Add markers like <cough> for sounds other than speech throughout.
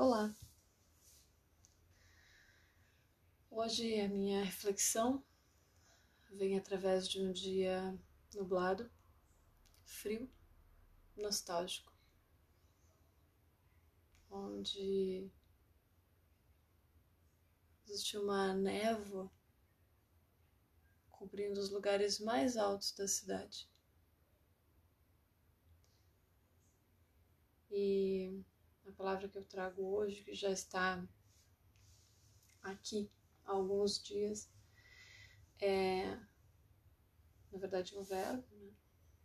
Olá! Hoje a minha reflexão vem através de um dia nublado, frio, nostálgico, onde existe uma névoa cobrindo os lugares mais altos da cidade. E palavra que eu trago hoje, que já está aqui há alguns dias, é, na verdade, um verbo, né,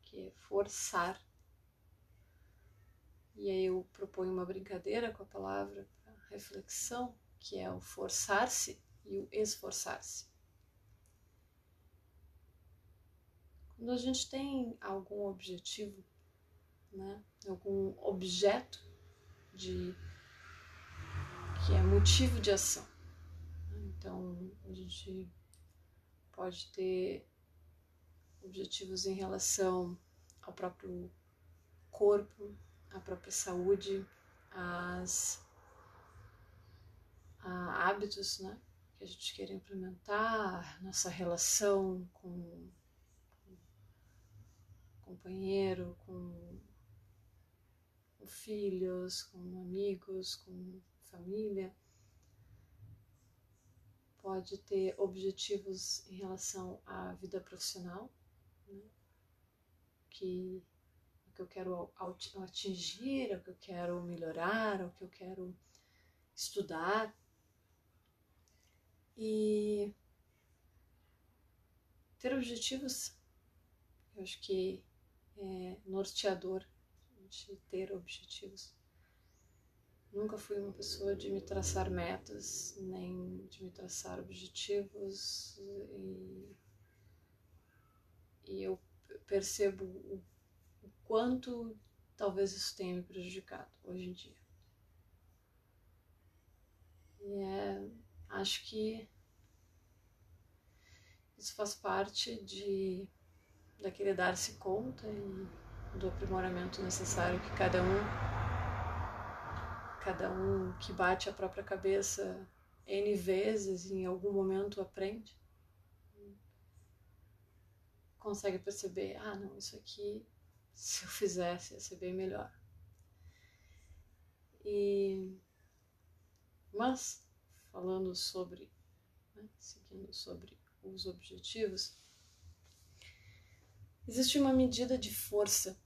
que é forçar. E aí eu proponho uma brincadeira com a palavra reflexão, que é o forçar-se e o esforçar-se. Quando a gente tem algum objetivo, né, algum objeto de que é motivo de ação. Então a gente pode ter objetivos em relação ao próprio corpo, à própria saúde, às a hábitos, né, que a gente quer implementar, nossa relação com, com companheiro, com com filhos, com amigos, com família. Pode ter objetivos em relação à vida profissional, né? que o que eu quero atingir, o que eu quero melhorar, o que eu quero estudar. E ter objetivos, eu acho que é norteador de ter objetivos. Nunca fui uma pessoa de me traçar metas, nem de me traçar objetivos, e, e eu percebo o, o quanto talvez isso tenha me prejudicado hoje em dia. E é, acho que isso faz parte de daquele dar-se conta e do aprimoramento necessário que cada um cada um que bate a própria cabeça N vezes em algum momento aprende consegue perceber, ah não, isso aqui se eu fizesse ia ser bem melhor. E mas falando sobre, né, seguindo sobre os objetivos, existe uma medida de força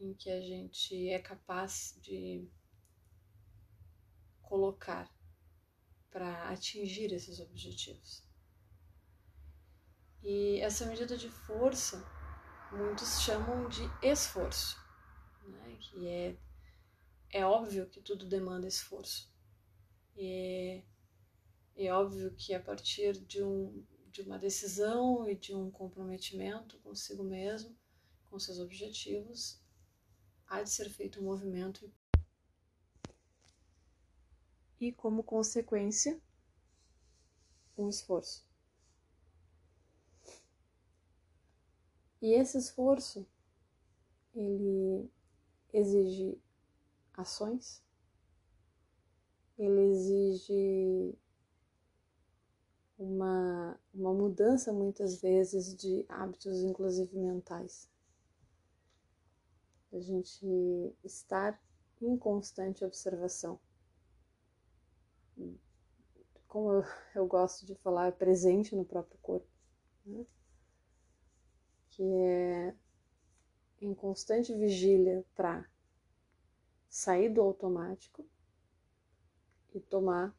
em que a gente é capaz de colocar para atingir esses objetivos. E essa medida de força muitos chamam de esforço, né? que é, é óbvio que tudo demanda esforço. E é, é óbvio que a partir de, um, de uma decisão e de um comprometimento consigo mesmo, com seus objetivos, há de ser feito um movimento e, como consequência, um esforço. E esse esforço, ele exige ações, ele exige uma, uma mudança muitas vezes de hábitos, inclusive mentais a gente estar em constante observação. Como eu, eu gosto de falar, é presente no próprio corpo, né? que é em constante vigília para sair do automático e tomar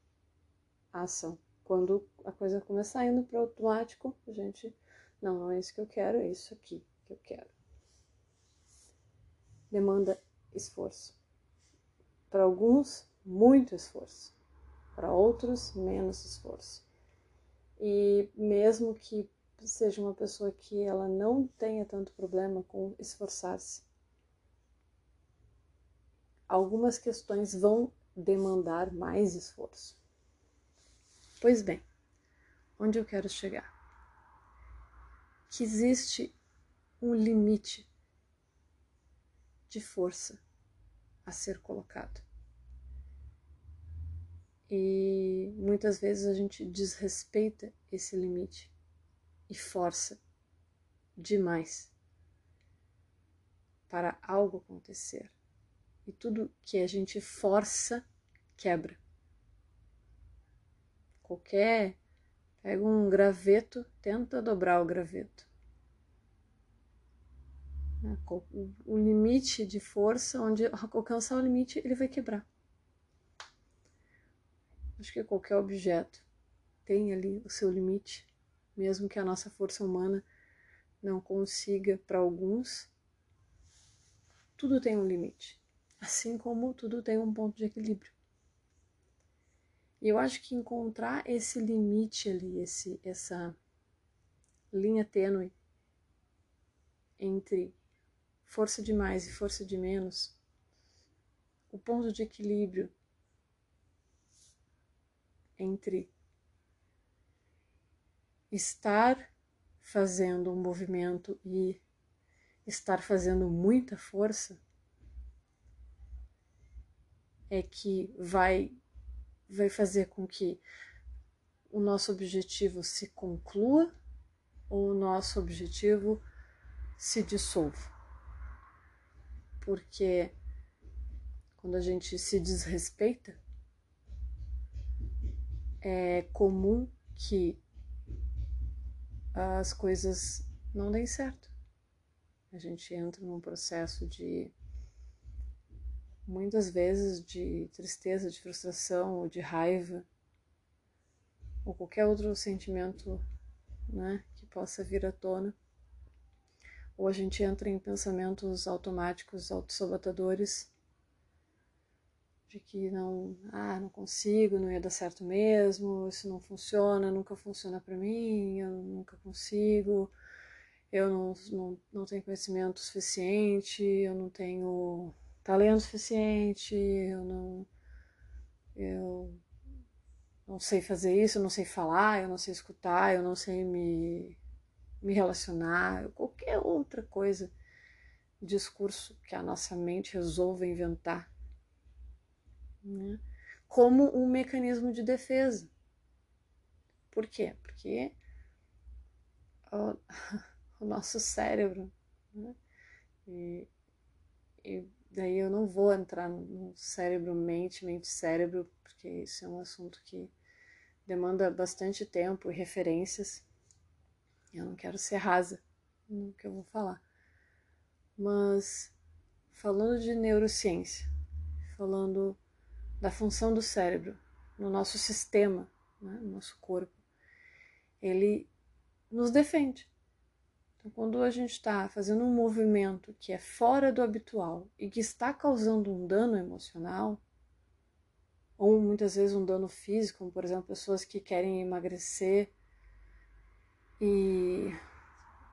a ação. Quando a coisa começar indo para o automático, a gente, não, não é isso que eu quero, é isso aqui que eu quero demanda esforço. Para alguns, muito esforço. Para outros, menos esforço. E mesmo que seja uma pessoa que ela não tenha tanto problema com esforçar-se, algumas questões vão demandar mais esforço. Pois bem, onde eu quero chegar? Que existe um limite de força a ser colocado. E muitas vezes a gente desrespeita esse limite e força demais para algo acontecer. E tudo que a gente força quebra. Qualquer. Pega um graveto, tenta dobrar o graveto. Né, o limite de força, onde <laughs> alcançar o limite, ele vai quebrar. Acho que qualquer objeto tem ali o seu limite, mesmo que a nossa força humana não consiga para alguns, tudo tem um limite, assim como tudo tem um ponto de equilíbrio. E eu acho que encontrar esse limite ali, esse, essa linha tênue entre força de mais e força de menos, o ponto de equilíbrio entre estar fazendo um movimento e estar fazendo muita força é que vai vai fazer com que o nosso objetivo se conclua ou o nosso objetivo se dissolva. Porque quando a gente se desrespeita, é comum que as coisas não deem certo. A gente entra num processo de muitas vezes de tristeza, de frustração ou de raiva ou qualquer outro sentimento, né, que possa vir à tona. Ou a gente entra em pensamentos automáticos, autossabotadores de que não, ah, não consigo, não ia dar certo mesmo, isso não funciona, nunca funciona para mim, eu nunca consigo eu não, não, não tenho conhecimento suficiente, eu não tenho talento suficiente, eu não, eu não sei fazer isso, eu não sei falar, eu não sei escutar, eu não sei me, me relacionar, qualquer outra coisa, discurso que a nossa mente resolva inventar, né? como um mecanismo de defesa. Por quê? Porque o <laughs> nosso cérebro. Né? E, e daí eu não vou entrar no cérebro, mente, mente, cérebro, porque isso é um assunto que demanda bastante tempo e referências. Eu não quero ser rasa no que eu vou falar. Mas falando de neurociência, falando da função do cérebro no nosso sistema, né, no nosso corpo, ele nos defende. Então, quando a gente está fazendo um movimento que é fora do habitual e que está causando um dano emocional, ou muitas vezes um dano físico, como por exemplo pessoas que querem emagrecer e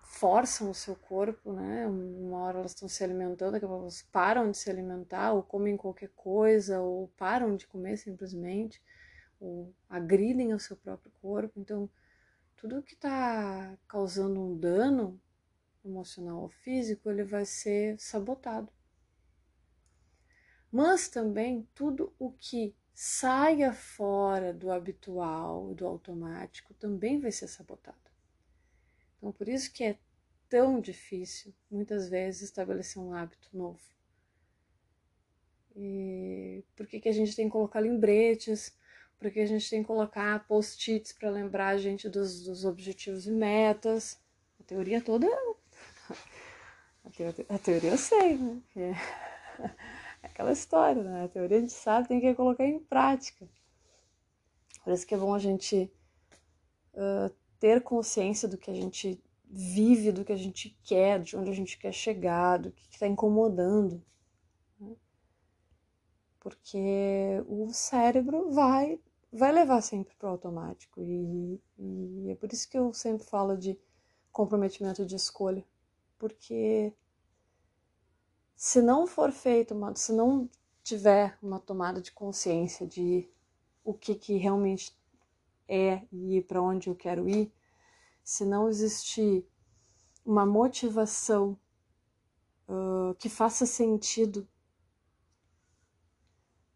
forçam o seu corpo, né? Uma hora elas estão se alimentando, daqui a pouco elas param de se alimentar, ou comem qualquer coisa, ou param de comer simplesmente, ou agridem o seu próprio corpo. Então, tudo que está causando um dano emocional ou físico, ele vai ser sabotado. Mas também tudo o que saia fora do habitual, do automático, também vai ser sabotado. Então, por isso que é tão difícil, muitas vezes, estabelecer um hábito novo. E por que, que a gente tem que colocar lembretes? porque a gente tem que colocar post-its para lembrar a gente dos, dos, objetivos e metas. A teoria toda. A teoria, a teoria eu sei, né? É <laughs> aquela história, né? A teoria a gente sabe, tem que colocar em prática. Por isso que é bom a gente uh, ter consciência do que a gente vive, do que a gente quer, de onde a gente quer chegar, do que está incomodando. Né? Porque o cérebro vai vai levar sempre para o automático. E, e, é por isso que eu sempre falo de comprometimento de escolha. Porque se não for feito, se não tiver uma tomada de consciência de o que, que realmente é e para onde eu quero ir, se não existir uma motivação uh, que faça sentido,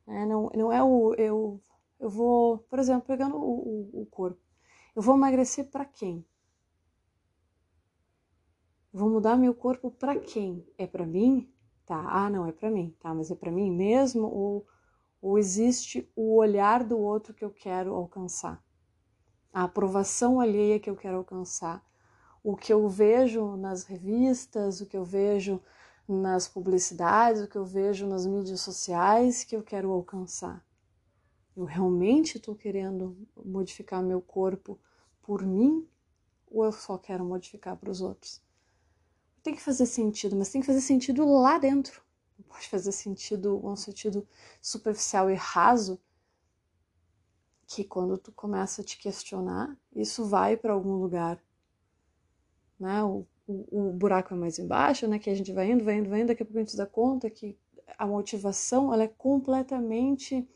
né? não, não é o eu eu vou, por exemplo, pegando o, o, o corpo, eu vou emagrecer para quem? vou mudar meu corpo para quem? É para mim? Tá, ah, não, é para mim, tá, mas é para mim mesmo ou, ou existe o olhar do outro que eu quero alcançar? A aprovação alheia que eu quero alcançar? O que eu vejo nas revistas, o que eu vejo nas publicidades, o que eu vejo nas mídias sociais que eu quero alcançar? Eu realmente estou querendo modificar meu corpo por mim ou eu só quero modificar para os outros? Tem que fazer sentido, mas tem que fazer sentido lá dentro. Não pode fazer sentido, um sentido superficial e raso, que quando tu começa a te questionar, isso vai para algum lugar. Né? O, o, o, buraco é mais embaixo, né? que a gente vai indo, vai indo, vai indo, daqui a pouco a gente dá conta que a motivação ela é completamente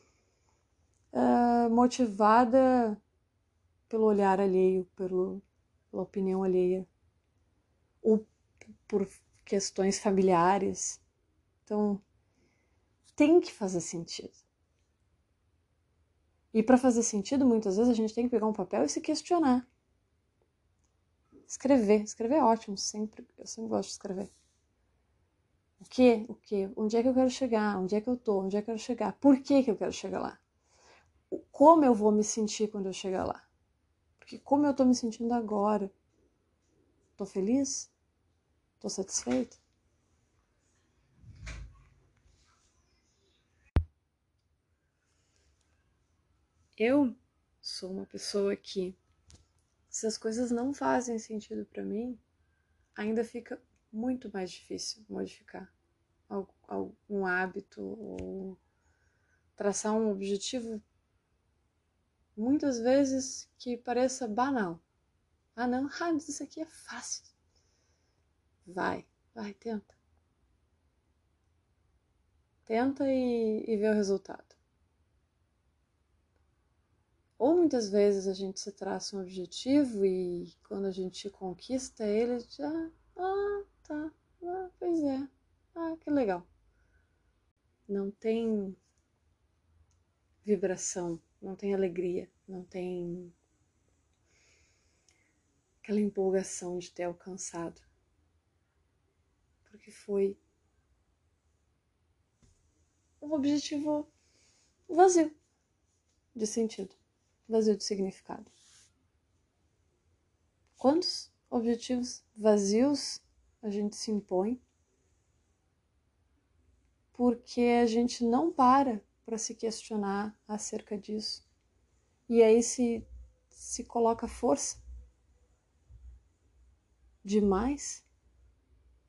uh, motivada pelo olhar alheio, pelo, pela opinião alheia, ou por questões familiares. Então, tem que fazer sentido. E para fazer sentido, muitas vezes a gente tem que pegar um papel e se questionar. Escrever, escrever é ótimo, sempre, eu sempre gosto de escrever. O que? O que? Onde é que eu quero chegar? Onde é que eu tô? Onde é que eu quero chegar? Por que, que eu quero chegar lá? Como eu vou me sentir quando eu chegar lá? Porque como eu tô me sentindo agora? Tô feliz? Tô satisfeito? Eu sou uma pessoa que, se as coisas não fazem sentido para mim, ainda fica muito mais difícil modificar algum hábito ou traçar um objetivo muitas vezes que pareça banal. Ah, não, <laughs> ah, isso aqui é fácil. Vai, vai, tenta. Tenta e, e vê o resultado. Ou muitas vezes a gente se traça um objetivo e quando a gente conquista ele, já, ah, tá, ah, pois é, ah, que legal. Não tem vibração, não tem alegria, não tem aquela empolgação de ter alcançado. Porque foi um objetivo vazio de sentido, vazio de significado. Quantos objetivos vazios a gente se impõe porque a gente não para para se questionar acerca disso. E aí se, se coloca força demais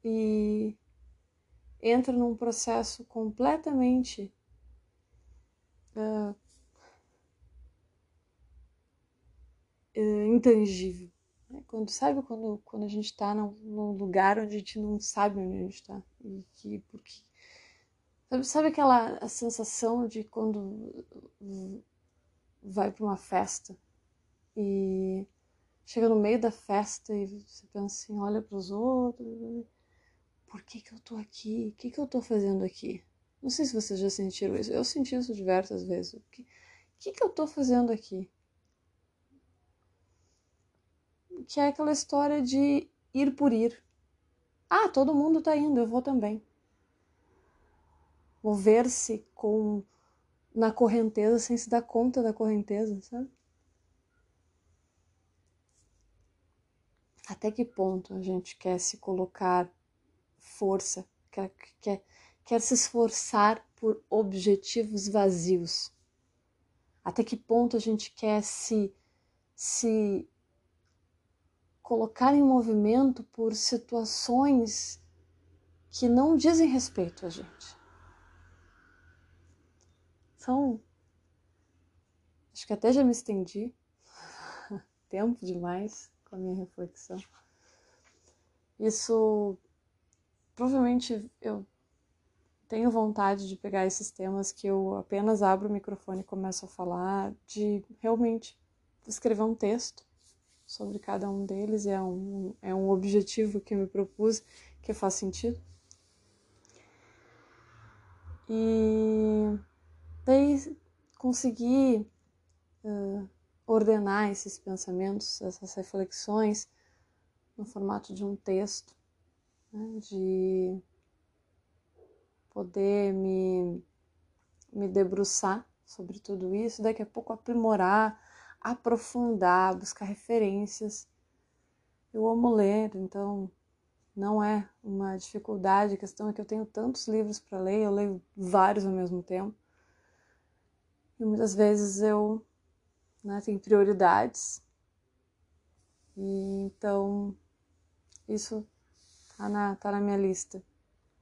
e entra num processo completamente uh, uh, intangível. Né? Quando sabe quando, quando a gente está num, num, lugar onde a gente não sabe onde a gente está e que porque Sabe, sabe aquela a sensação de quando vai para uma festa e chega no meio da festa e você pensa assim, olha para os outros, por que que eu tô aqui? O que que eu tô fazendo aqui? Não sei se vocês já sentiram isso. Eu senti isso diversas vezes. O que, que que eu tô fazendo aqui? Que é aquela história de ir por ir. Ah, todo mundo tá indo, eu vou também mover-se com na correnteza sem se dar conta da correnteza, sabe? Até que ponto a gente quer se colocar força, quer, quer, quer se esforçar por objetivos vazios? Até que ponto a gente quer se, se colocar em movimento por situações que não dizem respeito a gente? Então, acho que até já me estendi. <laughs> Tempo demais com a minha reflexão. Isso provavelmente eu tenho vontade de pegar esses temas que eu apenas abro o microfone e começo a falar, de realmente escrever um texto sobre cada um deles, é um, é um objetivo que eu me propus, que faz sentido. E daí conseguir uh, ordenar esses pensamentos, essas reflexões no formato de um texto, né, de poder me, me debruçar sobre tudo isso, daqui a pouco aprimorar, aprofundar, buscar referências. Eu amo ler, então não é uma dificuldade, a questão é que eu tenho tantos livros para ler, eu leio vários ao mesmo tempo. E muitas vezes eu né, tenho prioridades. E então isso tá na, tá na minha lista.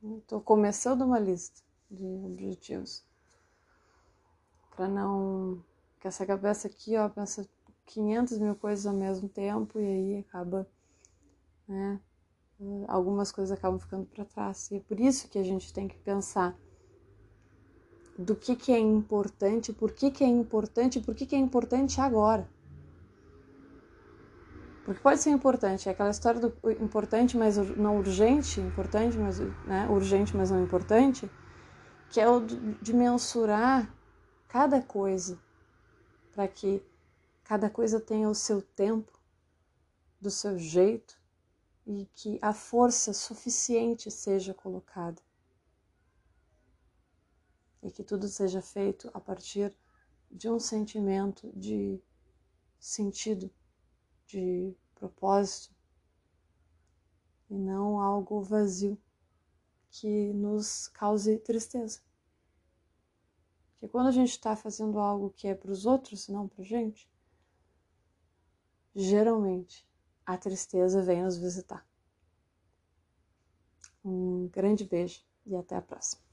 Estou começando uma lista de objetivos. Para não. Que essa cabeça aqui, ó, pensa 500 mil coisas ao mesmo tempo e aí acaba. Né, algumas coisas acabam ficando para trás. E é por isso que a gente tem que pensar do que, que é importante, por que, que é importante, por que, que é importante agora. Porque pode ser importante, é aquela história do importante, mas não urgente, importante, mas né, urgente, mas não importante, que é o de mensurar cada coisa para que cada coisa tenha o seu tempo, do seu jeito e que a força suficiente seja colocada. E que tudo seja feito a partir de um sentimento de sentido de propósito e não algo vazio que nos cause tristeza. Porque quando a gente está fazendo algo que é para os outros e não para gente, geralmente a tristeza vem nos visitar. Um grande beijo e até a próxima.